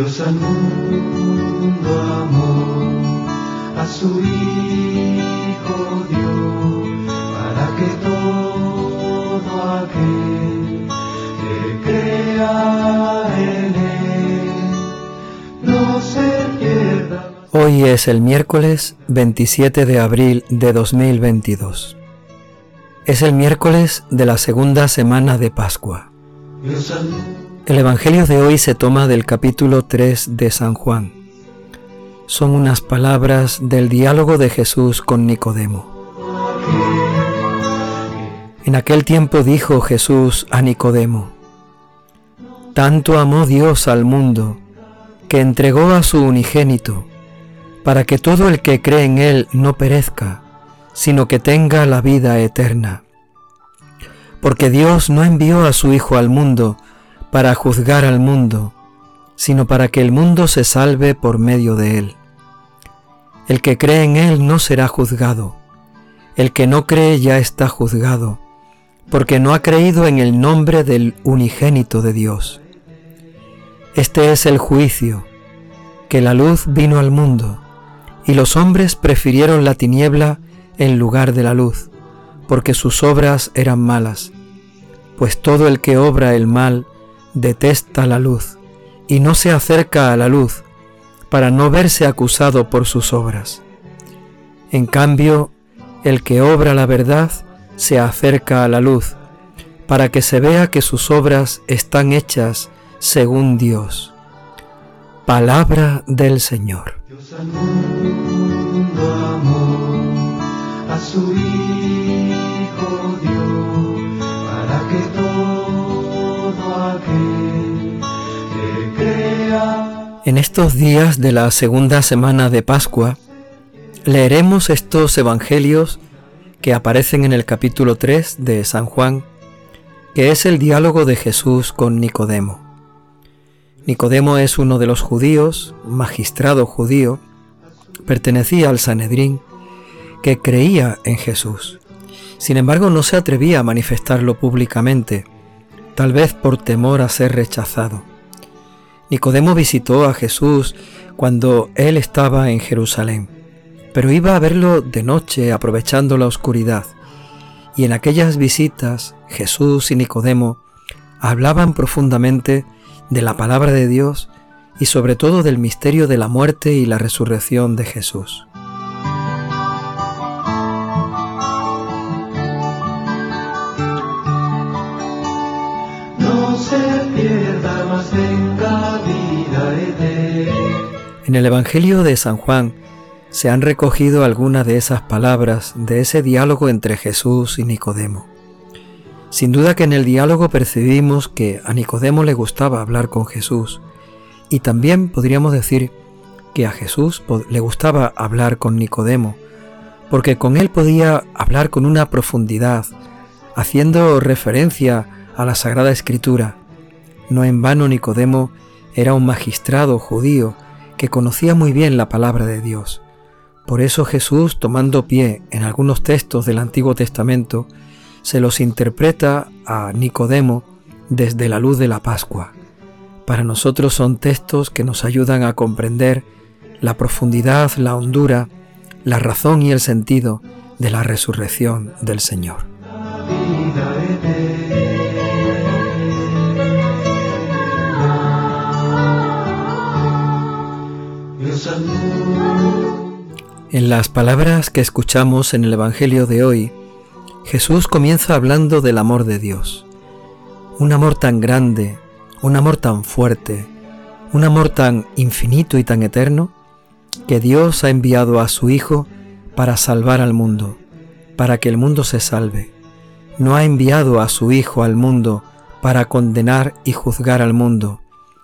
Dios al mundo amó, a su Hijo para que todo aquel que crea en Él no se pierda. Hoy es el miércoles 27 de abril de 2022. Es el miércoles de la segunda semana de Pascua. El Evangelio de hoy se toma del capítulo 3 de San Juan. Son unas palabras del diálogo de Jesús con Nicodemo. En aquel tiempo dijo Jesús a Nicodemo, Tanto amó Dios al mundo, que entregó a su unigénito, para que todo el que cree en Él no perezca, sino que tenga la vida eterna. Porque Dios no envió a su Hijo al mundo para juzgar al mundo, sino para que el mundo se salve por medio de Él. El que cree en Él no será juzgado, el que no cree ya está juzgado, porque no ha creído en el nombre del unigénito de Dios. Este es el juicio, que la luz vino al mundo, y los hombres prefirieron la tiniebla en lugar de la luz, porque sus obras eran malas. Pues todo el que obra el mal detesta la luz, y no se acerca a la luz, para no verse acusado por sus obras. En cambio, el que obra la verdad se acerca a la luz, para que se vea que sus obras están hechas según Dios. Palabra del Señor. En estos días de la segunda semana de Pascua, leeremos estos evangelios que aparecen en el capítulo 3 de San Juan, que es el diálogo de Jesús con Nicodemo. Nicodemo es uno de los judíos, magistrado judío, pertenecía al Sanedrín, que creía en Jesús. Sin embargo, no se atrevía a manifestarlo públicamente, tal vez por temor a ser rechazado. Nicodemo visitó a Jesús cuando él estaba en Jerusalén, pero iba a verlo de noche aprovechando la oscuridad. Y en aquellas visitas Jesús y Nicodemo hablaban profundamente de la palabra de Dios y sobre todo del misterio de la muerte y la resurrección de Jesús. En el Evangelio de San Juan se han recogido algunas de esas palabras de ese diálogo entre Jesús y Nicodemo. Sin duda que en el diálogo percibimos que a Nicodemo le gustaba hablar con Jesús y también podríamos decir que a Jesús le gustaba hablar con Nicodemo, porque con él podía hablar con una profundidad, haciendo referencia a la Sagrada Escritura. No en vano Nicodemo era un magistrado judío que conocía muy bien la palabra de Dios. Por eso Jesús, tomando pie en algunos textos del Antiguo Testamento, se los interpreta a Nicodemo desde la luz de la Pascua. Para nosotros son textos que nos ayudan a comprender la profundidad, la hondura, la razón y el sentido de la resurrección del Señor. En las palabras que escuchamos en el Evangelio de hoy, Jesús comienza hablando del amor de Dios. Un amor tan grande, un amor tan fuerte, un amor tan infinito y tan eterno, que Dios ha enviado a su Hijo para salvar al mundo, para que el mundo se salve. No ha enviado a su Hijo al mundo para condenar y juzgar al mundo,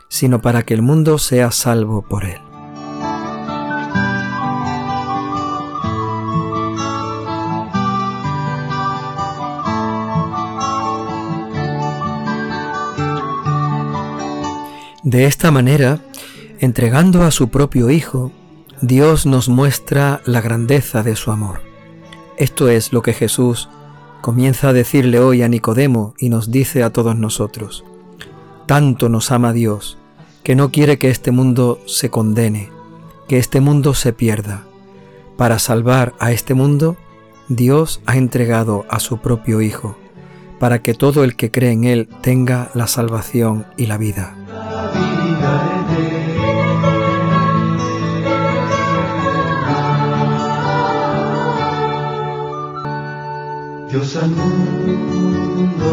sino para que el mundo sea salvo por él. De esta manera, entregando a su propio Hijo, Dios nos muestra la grandeza de su amor. Esto es lo que Jesús comienza a decirle hoy a Nicodemo y nos dice a todos nosotros. Tanto nos ama Dios, que no quiere que este mundo se condene, que este mundo se pierda. Para salvar a este mundo, Dios ha entregado a su propio Hijo, para que todo el que cree en Él tenga la salvación y la vida. Al mundo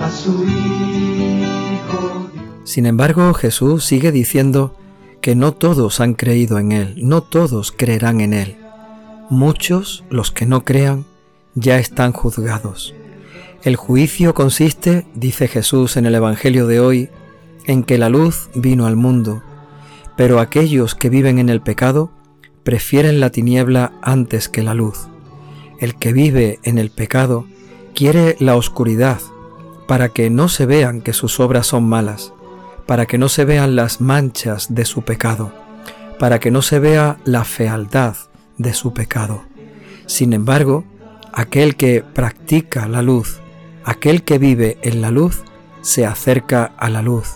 a su Hijo. Sin embargo, Jesús sigue diciendo que no todos han creído en Él, no todos creerán en Él. Muchos, los que no crean, ya están juzgados. El juicio consiste, dice Jesús en el Evangelio de hoy, en que la luz vino al mundo, pero aquellos que viven en el pecado prefieren la tiniebla antes que la luz. El que vive en el pecado quiere la oscuridad para que no se vean que sus obras son malas, para que no se vean las manchas de su pecado, para que no se vea la fealdad de su pecado. Sin embargo, aquel que practica la luz, aquel que vive en la luz, se acerca a la luz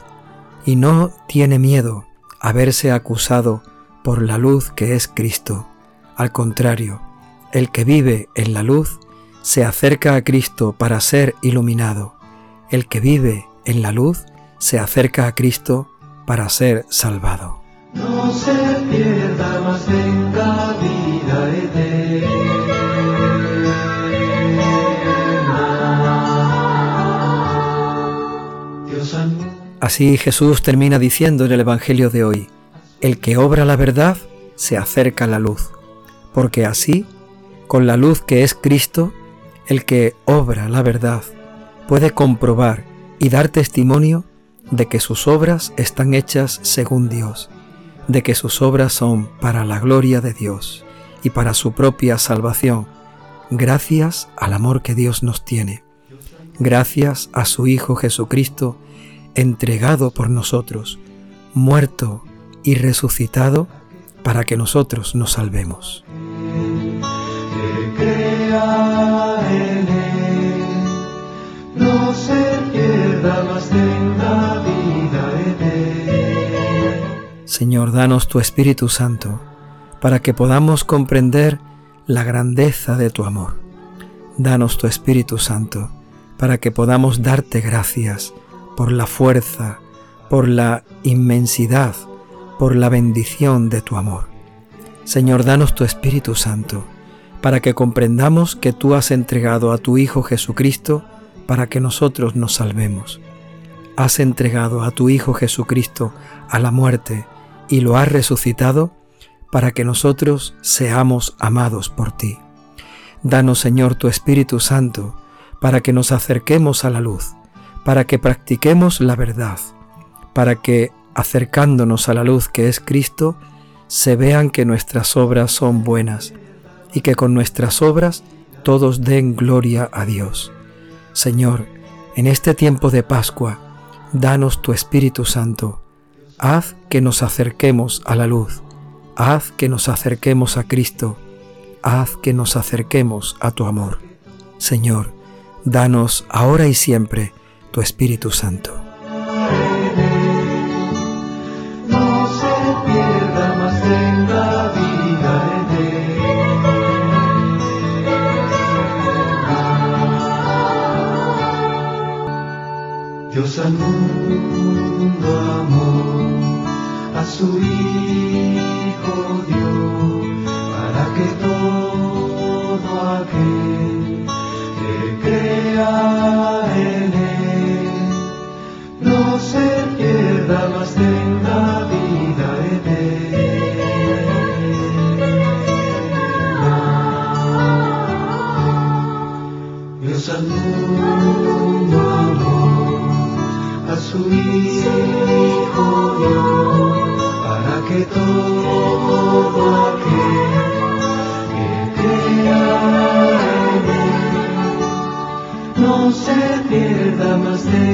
y no tiene miedo a verse acusado por la luz que es Cristo. Al contrario, el que vive en la luz se acerca a Cristo para ser iluminado. El que vive en la luz se acerca a Cristo para ser salvado. No se pierda vida eterna. Dios Así Jesús termina diciendo en el Evangelio de hoy, el que obra la verdad se acerca a la luz, porque así, con la luz que es Cristo, el que obra la verdad puede comprobar y dar testimonio de que sus obras están hechas según Dios, de que sus obras son para la gloria de Dios y para su propia salvación, gracias al amor que Dios nos tiene, gracias a su Hijo Jesucristo, entregado por nosotros, muerto y resucitado para que nosotros nos salvemos. Señor, danos tu Espíritu Santo, para que podamos comprender la grandeza de tu amor. Danos tu Espíritu Santo, para que podamos darte gracias por la fuerza, por la inmensidad, por la bendición de tu amor. Señor, danos tu Espíritu Santo, para que comprendamos que tú has entregado a tu Hijo Jesucristo para que nosotros nos salvemos. Has entregado a tu Hijo Jesucristo a la muerte y lo has resucitado para que nosotros seamos amados por ti. Danos, Señor, tu Espíritu Santo, para que nos acerquemos a la luz, para que practiquemos la verdad, para que, acercándonos a la luz que es Cristo, se vean que nuestras obras son buenas y que con nuestras obras todos den gloria a Dios. Señor, en este tiempo de Pascua, danos tu Espíritu Santo. Haz que nos acerquemos a la luz. Haz que nos acerquemos a Cristo. Haz que nos acerquemos a tu amor. Señor, danos ahora y siempre tu Espíritu Santo. Dios al mundo amó a su Hijo dio para que todo aquel que crea was there.